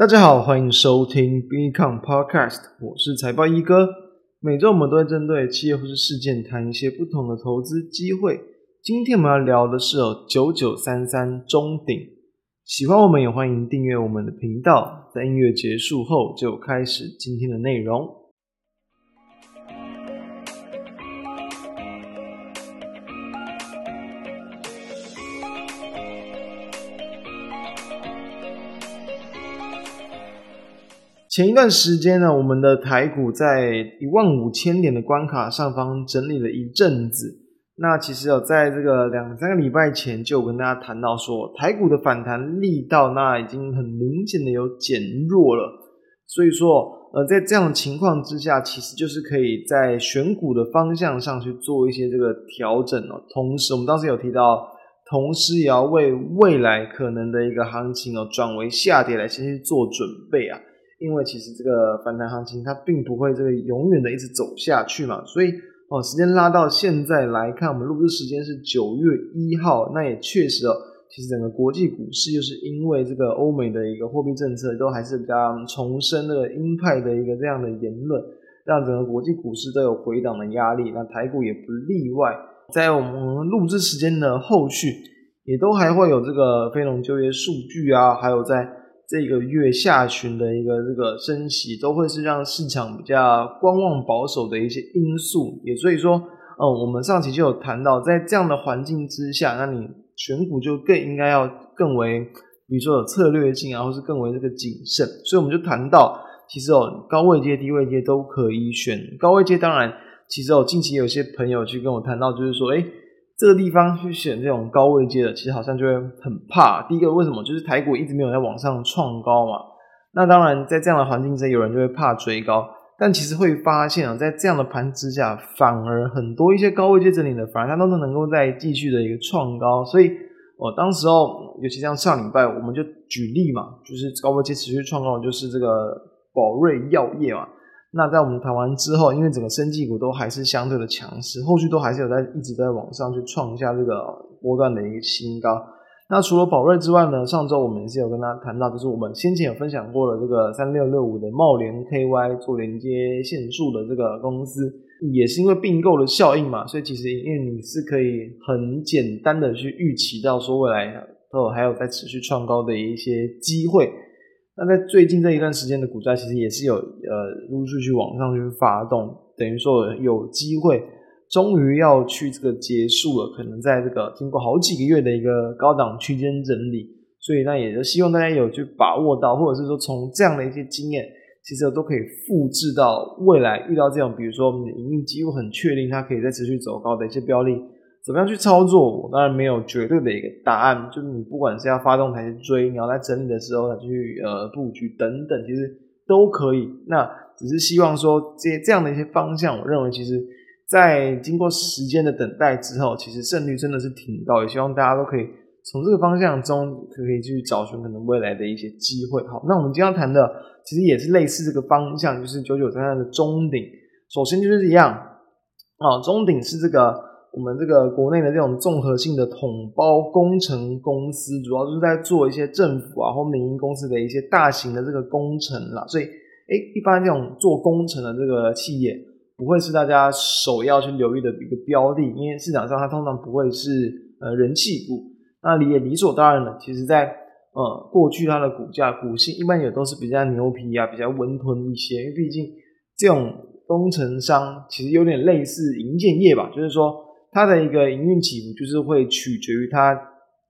大家好，欢迎收听 Become Podcast，我是财报一哥。每周我们都会针对企业或是事件谈一些不同的投资机会。今天我们要聊的是哦，九九三三中鼎。喜欢我们也欢迎订阅我们的频道。在音乐结束后，就开始今天的内容。前一段时间呢，我们的台股在一万五千点的关卡上方整理了一阵子。那其实有在这个两三个礼拜前就有跟大家谈到说，台股的反弹力道那已经很明显的有减弱了。所以说，呃，在这样的情况之下，其实就是可以在选股的方向上去做一些这个调整哦。同时，我们当时有提到，同时也要为未来可能的一个行情哦转为下跌来先去做准备啊。因为其实这个反弹行情它并不会这个永远的一直走下去嘛，所以哦，时间拉到现在来看，我们录制时间是九月一号，那也确实哦，其实整个国际股市又是因为这个欧美的一个货币政策都还是比较重申那个鹰派的一个这样的言论，让整个国际股市都有回档的压力，那台股也不例外。在我们录制时间的后续，也都还会有这个非农就业数据啊，还有在。这个月下旬的一个这个升息，都会是让市场比较观望保守的一些因素。也所以说，嗯，我们上期就有谈到，在这样的环境之下，那你选股就更应该要更为，比如说有策略性啊，或是更为这个谨慎。所以我们就谈到，其实哦，高位阶、低位阶都可以选。高位阶当然，其实哦，近期有些朋友去跟我谈到，就是说，诶这个地方去选这种高位阶的，其实好像就会很怕。第一个为什么？就是台股一直没有在往上创高嘛。那当然，在这样的环境之下，有人就会怕追高。但其实会发现啊，在这样的盘之下，反而很多一些高位阶整理的，反而它都能够再继续的一个创高。所以，我当时候，尤其像上礼拜，我们就举例嘛，就是高位阶持续创高的，就是这个宝瑞药业嘛。那在我们谈完之后，因为整个生技股都还是相对的强势，后续都还是有在一直在往上去创下这个波段的一个新高。那除了宝瑞之外呢，上周我们也是有跟大家谈到，就是我们先前有分享过了这个三六六五的茂联 KY 做连接线束的这个公司，也是因为并购的效应嘛，所以其实因为你是可以很简单的去预期到说未来都还有在持续创高的一些机会。那在最近这一段时间的股价，其实也是有呃陆续去往上去发动，等于说有机会，终于要去这个结束了。可能在这个经过好几个月的一个高档区间整理，所以那也就希望大家有去把握到，或者是说从这样的一些经验，其实都可以复制到未来遇到这种，比如说我们的营运几乎很确定它可以再持续走高的一些标的。怎么样去操作？我当然没有绝对的一个答案，就是你不管是要发动还是追，你要在整理的时候再去呃布局等等，其实都可以。那只是希望说这些这样的一些方向，我认为其实，在经过时间的等待之后，其实胜率真的是挺高。也希望大家都可以从这个方向中可以去找寻可能未来的一些机会。好，那我们今天要谈的其实也是类似这个方向，就是九九三三的中顶。首先就是一样啊，中顶是这个。我们这个国内的这种综合性的统包工程公司，主要就是在做一些政府啊或民营公司的一些大型的这个工程啦。所以，哎，一般这种做工程的这个企业，不会是大家首要去留意的一个标的，因为市场上它通常不会是呃人气股。那理也理所当然的，其实在呃过去它的股价股性一般也都是比较牛皮啊，比较温吞一些，因为毕竟这种工程商其实有点类似营建业吧，就是说。它的一个营运起伏，就是会取决于它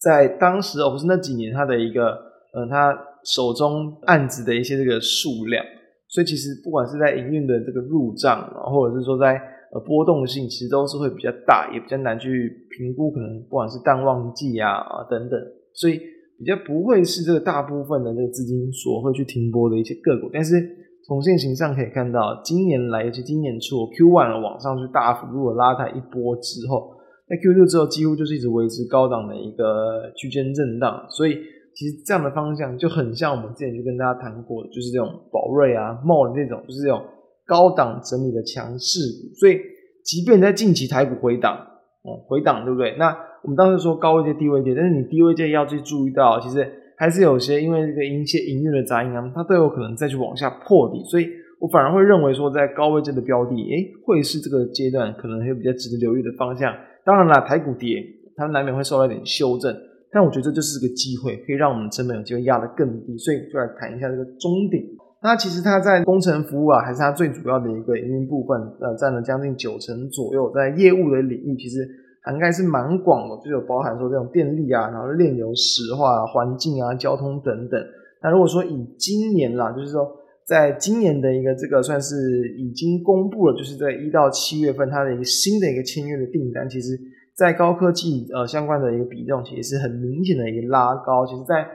在当时，而不是那几年，它的一个呃，它手中案子的一些这个数量。所以其实不管是在营运的这个入账，或者是说在呃波动性，其实都是会比较大，也比较难去评估。可能不管是淡旺季啊啊等等，所以比较不会是这个大部分的这个资金所会去停泊的一些个股，但是。从线形上可以看到，今年来，尤其今年初 Q1 往上去大幅度的拉抬一波之后，在 Q2 之后几乎就是一直维持高档的一个区间震荡，所以其实这样的方向就很像我们之前就跟大家谈过，就是这种宝瑞啊、茂的这种，就是这种高档整理的强势股。所以，即便在近期台股回档，嗯，回档对不对？那我们当时说高位阶、低位阶，但是你低位阶要去注意到，其实还是有些因为这个一些营运的杂音啊，它都有可能再去往下破底，所以我反而会认为说，在高位阶的标的，诶，会是这个阶段可能会比较值得留意的方向。当然啦，台股跌，它难免会受到一点修正，但我觉得这就是个机会，可以让我们成本有机会压得更低，所以就来谈一下这个中顶。那其实它在工程服务啊，还是它最主要的一个营运部分，呃，占了将近九成左右，在业务的领域其实。涵盖是蛮广的，就有包含说这种电力啊，然后炼油、石化、啊、环境啊、交通等等。那如果说以今年啦，就是说在今年的一个这个算是已经公布了，就是在一到七月份它的一个新的一个签约的订单，其实，在高科技呃相关的一个比重，其实是很明显的一个拉高。其实，在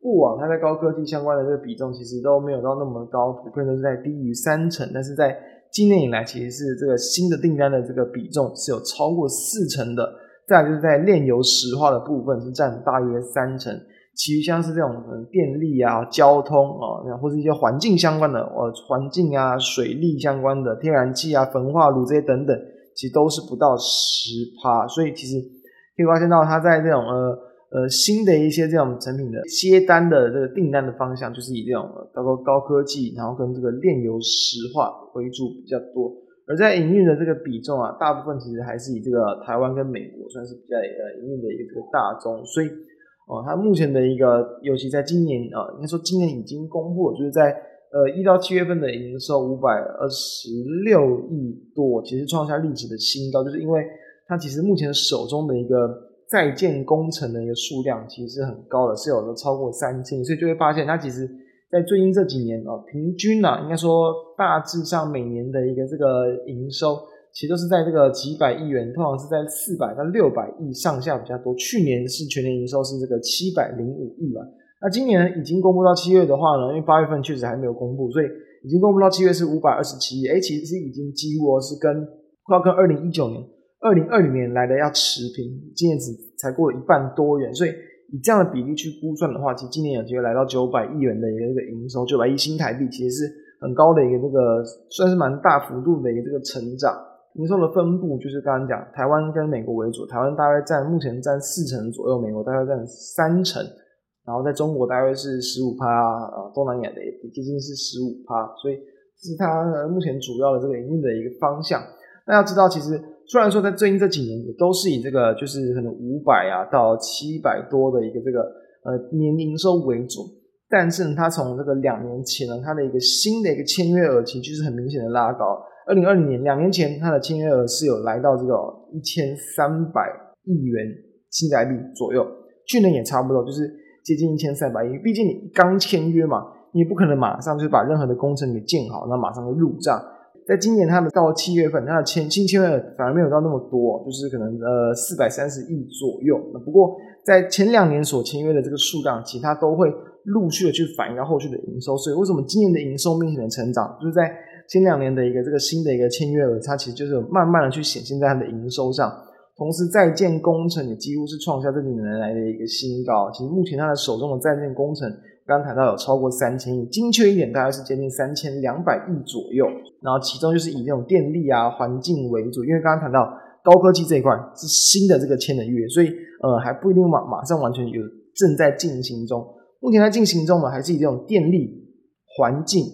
过往它在高科技相关的这个比重，其实都没有到那么高，普遍都是在低于三成，但是在今年以来，其实是这个新的订单的这个比重是有超过四成的。再来就是在炼油石化的部分是占大约三成，其余像是这种嗯电力啊、交通啊，或者一些环境相关的呃环境啊、水利相关的天然气啊、焚化炉这些等等，其实都是不到十趴。所以其实可以发现到它在这种呃。呃，新的一些这种成品的接单的这个订单的方向，就是以这种包括高科技，然后跟这个炼油石化为主比较多。而在营运的这个比重啊，大部分其实还是以这个台湾跟美国算是比较呃营运的一个这个大宗。所以，哦、它目前的一个，尤其在今年啊、应该说今年已经公布了，就是在呃一到七月份的营收五百二十六亿多，其实创下历史的新高，就是因为它其实目前手中的一个。在建工程的一个数量其实是很高的，是有的超过三千，所以就会发现它其实，在最近这几年啊，平均啊，应该说大致上每年的一个这个营收，其实都是在这个几百亿元，通常是在四百到六百亿上下比较多。去年是全年营收是这个七百零五亿吧，那今年已经公布到七月的话呢，因为八月份确实还没有公布，所以已经公布到七月是五百二十七亿，哎，其实是已经几乎是跟快要跟二零一九年。二零二零年来的要持平，今年只才过了一半多元，所以以这样的比例去估算的话，其实今年有机会来到九百亿元的一个这个营收，九百亿新台币，其实是很高的一个这个算是蛮大幅度的一个这个成长。营收的分布就是刚刚讲，台湾跟美国为主，台湾大概占目前占四成左右，美国大概占三成，然后在中国大约是十五趴，啊，东南亚的也接近是十五趴，所以这是它目前主要的这个营运的一个方向。那要知道，其实。虽然说在最近这几年也都是以这个就是可能五百啊到七百多的一个这个呃年营收为主，但是呢，它从这个两年前呢，它的一个新的一个签约额其实就是很明显的拉高。二零二零年两年前它的签约额是有来到这个一千三百亿元新台币左右，去年也差不多就是接近一千三百亿。毕竟你刚签约嘛，你不可能马上就把任何的工程给建好，那马上就入账。在今年，它的到七月份，它的签新签约反而没有到那么多，就是可能呃四百三十亿左右。不过在前两年所签约的这个数量，其他都会陆续的去反映到后续的营收。所以为什么今年的营收明显的成长，就是在前两年的一个这个新的一个签约额，它其实就是慢慢的去显现在它的营收上。同时，在建工程也几乎是创下这几年来的一个新高。其实目前它的手中的在建工程。刚刚谈到有超过三千亿，精确一点大概是接近三千两百亿左右。然后其中就是以这种电力啊、环境为主，因为刚刚谈到高科技这一块是新的这个签的约，所以呃还不一定马马上完全有正在进行中。目前在进行中呢，还是以这种电力、环境、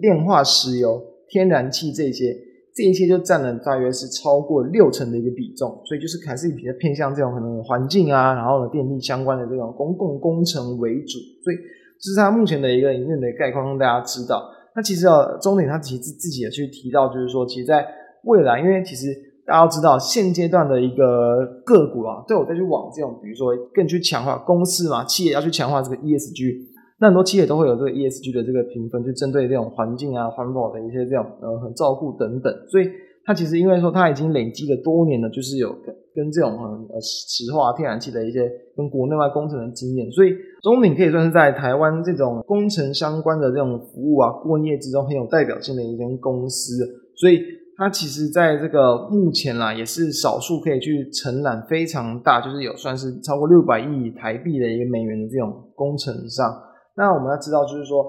炼化石油、天然气这些，这一些就占了大约是超过六成的一个比重，所以就是还是比较偏向这种可能环境啊，然后呢电力相关的这种公共工程为主，所以。这是它目前的一个营运的概况，让大家知道。那其实啊，中鼎它其实自己也去提到，就是说，其实在未来，因为其实大家要知道，现阶段的一个个股啊，都有再去往这种，比如说更去强化公司嘛，企业要去强化这个 ESG，那很多企业都会有这个 ESG 的这个评分，去针对这种环境啊、环保的一些这种呃很照顾等等，所以。它其实因为说它已经累积了多年了，就是有跟跟这种呃石化、天然气的一些跟国内外工程的经验，所以中鼎可以算是在台湾这种工程相关的这种服务啊顾问业之中很有代表性的一间公司。所以它其实在这个目前啦，也是少数可以去承揽非常大，就是有算是超过六百亿台币的一个美元的这种工程上。那我们要知道，就是说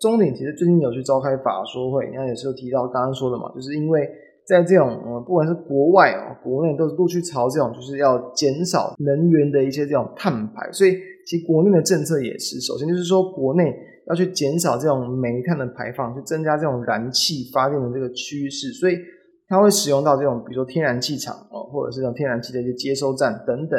中鼎其实最近有去召开法说会，那也是有提到刚刚说的嘛，就是因为。在这种呃，不管是国外啊、国内，都是陆续朝这种就是要减少能源的一些这种碳排，所以其实国内的政策也是，首先就是说国内要去减少这种煤炭的排放，去增加这种燃气发电的这个趋势，所以它会使用到这种比如说天然气厂哦，或者是这种天然气的一些接收站等等。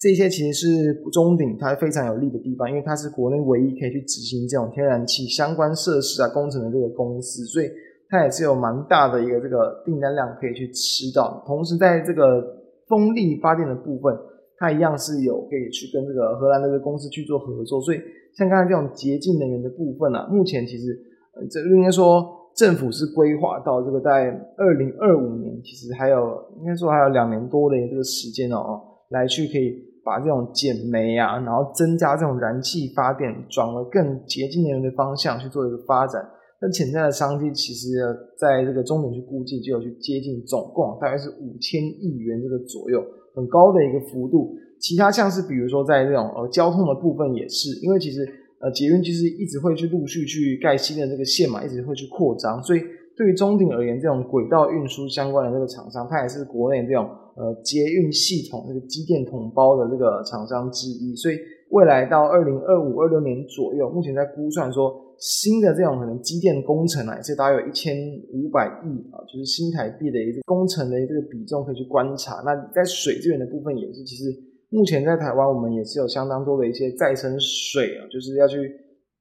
这些其实是中鼎它非常有利的地方，因为它是国内唯一可以去执行这种天然气相关设施啊工程的这个公司，所以它也是有蛮大的一个这个订单量可以去吃到。同时，在这个风力发电的部分，它一样是有可以去跟这个荷兰的这个公司去做合作。所以，像刚才这种洁净能源的部分啊，目前其实呃，这应该说政府是规划到这个在二零二五年，其实还有应该说还有两年多的这个时间哦，来去可以。把这种减煤啊，然后增加这种燃气发电，转为更洁净能源的方向去做一个发展。那潜在的商机，其实在这个中鼎去估计，就有去接近总共大概是五千亿元这个左右，很高的一个幅度。其他像是比如说在这种呃交通的部分也是，因为其实呃捷运其实一直会去陆续去盖新的这个线嘛，一直会去扩张，所以。对于中鼎而言，这种轨道运输相关的这个厂商，它也是国内这种呃捷运系统那个机电统包的这个厂商之一。所以未来到二零二五、二六年左右，目前在估算说新的这种可能机电工程啊，也是大约有一千五百亿啊，就是新台币的一个工程的这个比重可以去观察。那在水资源的部分也是，其实目前在台湾我们也是有相当多的一些再生水啊，就是要去。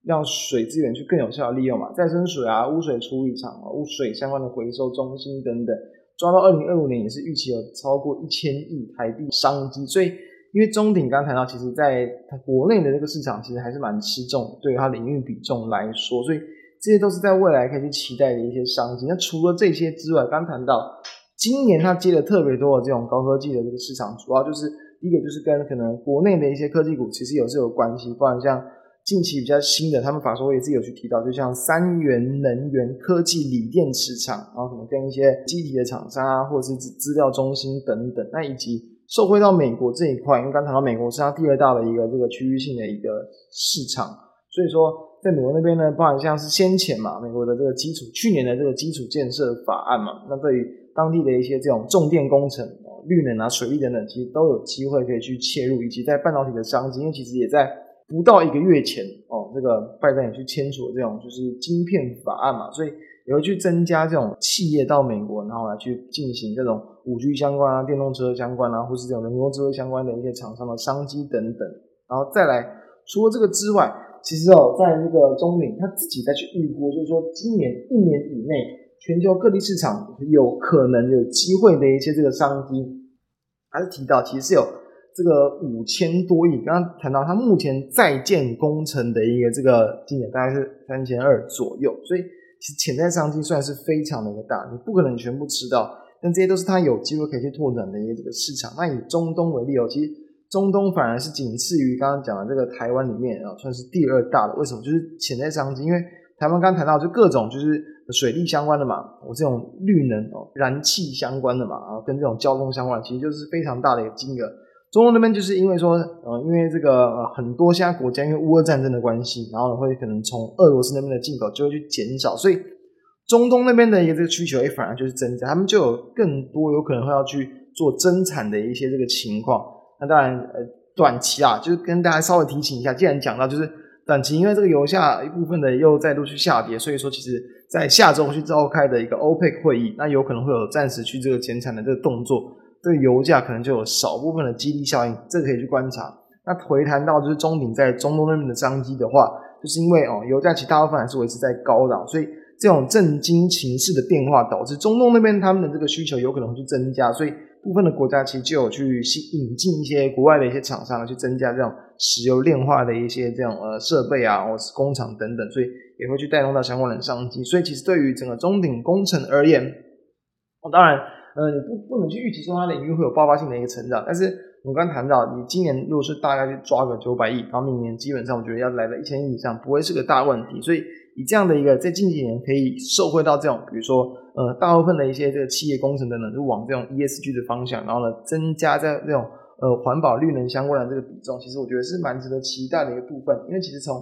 让水资源去更有效的利用嘛，再生水啊、污水处理厂啊、污水相关的回收中心等等，抓到二零二五年也是预期有超过一千亿台币商机。所以，因为中鼎刚谈到，其实在它国内的这个市场其实还是蛮吃重，对于它领域比重来说，所以这些都是在未来可以去期待的一些商机。那除了这些之外，刚谈到今年它接了特别多的这种高科技的这个市场，主要就是第一个就是跟可能国内的一些科技股其实有是有关系，不然像。近期比较新的，他们法说也是有去提到，就像三元能源科技锂电池厂，然后可能跟一些机体的厂商啊，或者是资料中心等等，那以及受惠到美国这一块，因为刚谈到美国是它第二大的一个这个区域性的一个市场，所以说在美国那边呢，包含像是先前嘛，美国的这个基础去年的这个基础建设法案嘛，那对于当地的一些这种重电工程、绿能啊、水利等等，其实都有机会可以去切入，以及在半导体的商机，因为其实也在。不到一个月前哦，这个拜登也去签署了这种就是晶片法案嘛，所以也会去增加这种企业到美国，然后来去进行这种五 G 相关啊、电动车相关啊，或是这种人工智慧相关的一些厂商的商机等等。然后再来，除了这个之外，其实哦，在这个中领他自己再去预估，就是说今年一年以内，全球各地市场有可能有机会的一些这个商机，还是提到其实是有。这个五千多亿，刚刚谈到它目前在建工程的一个这个金额大概是三千二左右，所以其实潜在商机算是非常的一个大，你不可能全部吃到，但这些都是它有机会可以去拓展的一个这个市场。那以中东为例哦，其实中东反而是仅次于刚刚讲的这个台湾里面啊，算是第二大的。为什么？就是潜在商机，因为台湾刚刚谈到就各种就是水利相关的嘛，我这种绿能哦、燃气相关的嘛，然后跟这种交通相关，其实就是非常大的一个金额。中东那边就是因为说，呃，因为这个呃很多现在国家因为乌俄战争的关系，然后呢会可能从俄罗斯那边的进口就会去减少，所以中东那边的一个这个需求也反而就是增加，他们就有更多有可能会要去做增产的一些这个情况。那当然，呃，短期啊，就是跟大家稍微提醒一下，既然讲到就是短期，因为这个油价一部分的又再度去下跌，所以说其实在下周去召开的一个 OPEC 会议，那有可能会有暂时去这个减产的这个动作。对油价可能就有少部分的激励效应，这个可以去观察。那回谈到就是中鼎在中东那边的商机的话，就是因为哦油价其实大部分还是维持在高档，所以这种政经情势的变化导致中东那边他们的这个需求有可能会去增加，所以部分的国家其实就有去引进一些国外的一些厂商去增加这种石油炼化的一些这种呃设备啊或是工厂等等，所以也会去带动到相关的商机。所以其实对于整个中鼎工程而言，哦当然。呃，你不不能去预期说它领域会有爆发性的一个成长，但是我们刚谈到，你今年如果是大概去抓个九百亿，然后明年基本上我觉得要来到一千亿以上，不会是个大问题。所以以这样的一个在近几年可以受惠到这种，比如说呃大部分的一些这个企业工程等等，就往这种 ESG 的方向，然后呢增加在这种呃环保绿能相关的这个比重，其实我觉得是蛮值得期待的一个部分。因为其实从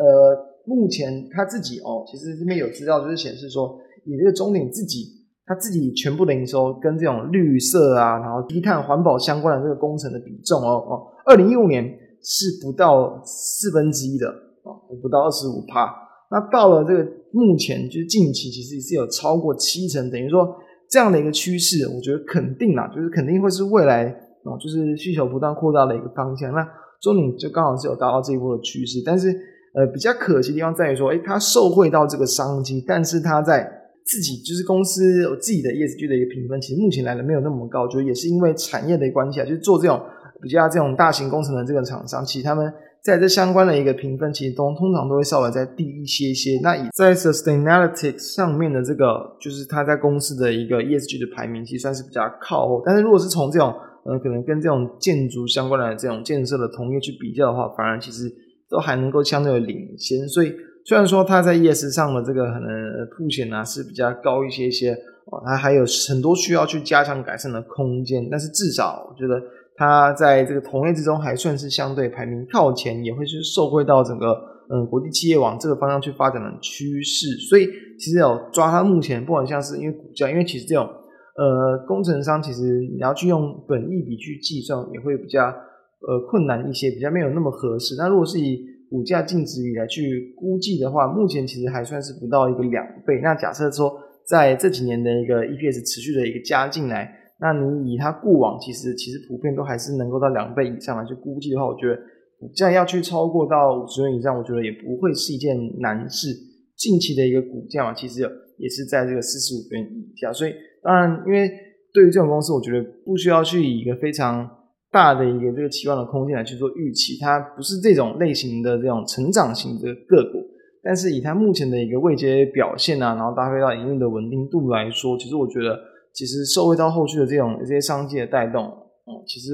呃目前他自己哦，其实这边有资料就是显示说，以这个中鼎自己。他自己全部的营收跟这种绿色啊，然后低碳环保相关的这个工程的比重哦哦，二零一五年是不到四分之一的啊，不到二十五趴。那到了这个目前，就是近期其实是有超过七成，等于说这样的一个趋势，我觉得肯定啦，就是肯定会是未来哦，就是需求不断扩大的一个方向。那中鼎就刚好是有达到这一波的趋势，但是呃比较可惜的地方在于说，诶，它受惠到这个商机，但是它在自己就是公司有自己的 ESG 的一个评分，其实目前来的没有那么高，就也是因为产业的关系啊，就是做这种比较这种大型工程的这个厂商，其实他们。在这相关的一个评分，其实都通常都会稍微再低一些些。那以在 Sustainalytics 上面的这个，就是他在公司的一个 ESG 的排名，其实算是比较靠后。但是如果是从这种，呃，可能跟这种建筑相关的这种建设的同业去比较的话，反而其实都还能够相对的领先。所以虽然说它在夜市上的这个可能凸显啊是比较高一些些，哦，它还有很多需要去加强改善的空间。但是至少我觉得。它在这个同业之中还算是相对排名靠前，也会是受惠到整个嗯国际企业往这个方向去发展的趋势。所以其实有抓它目前不管像是因为股价，因为其实这种呃工程商其实你要去用本益比去计算也会比较呃困难一些，比较没有那么合适。那如果是以股价净值比来去估计的话，目前其实还算是不到一个两倍。那假设说在这几年的一个 EPS 持续的一个加进来。那你以它过往其实其实普遍都还是能够到两倍以上来去估计的话，我觉得股价要去超过到五十元以上，我觉得也不会是一件难事。近期的一个股价嘛，其实也是在这个四十五元以下，所以当然，因为对于这种公司，我觉得不需要去以一个非常大的一个这个期望的空间来去做预期，它不是这种类型的这种成长型的个股，但是以它目前的一个未接表现啊，然后搭配到营运的稳定度来说，其实我觉得。其实受惠到后续的这种这些商机的带动，哦，其实，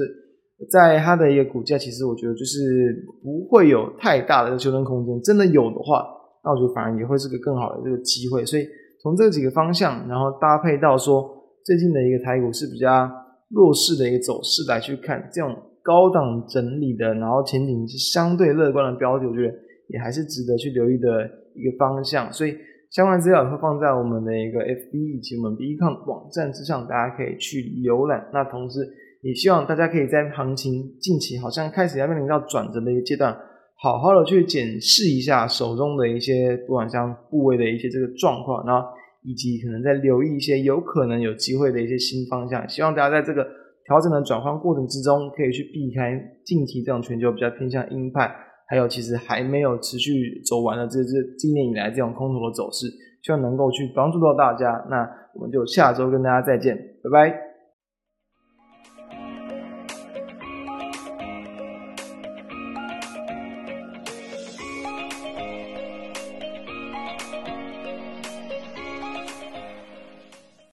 在它的一个股价，其实我觉得就是不会有太大的修正空间。真的有的话，那我觉得反而也会是个更好的这个机会。所以从这几个方向，然后搭配到说最近的一个台股是比较弱势的一个走势来去看，这种高档整理的，然后前景是相对乐观的标的，我觉得也还是值得去留意的一个方向。所以。相关资料也会放在我们的一个 FB 以及我们 BCon 网站之上，大家可以去浏览。那同时也希望大家可以在行情近期好像开始要面临到转折的一个阶段，好好的去检视一下手中的一些不管像部位的一些这个状况，然后以及可能在留意一些有可能有机会的一些新方向。希望大家在这个调整的转换过程之中，可以去避开近期这种全球比较偏向鹰派。还有，其实还没有持续走完的这这今年以来这种空头的走势，希望能够去帮助到大家。那我们就下周跟大家再见，拜拜。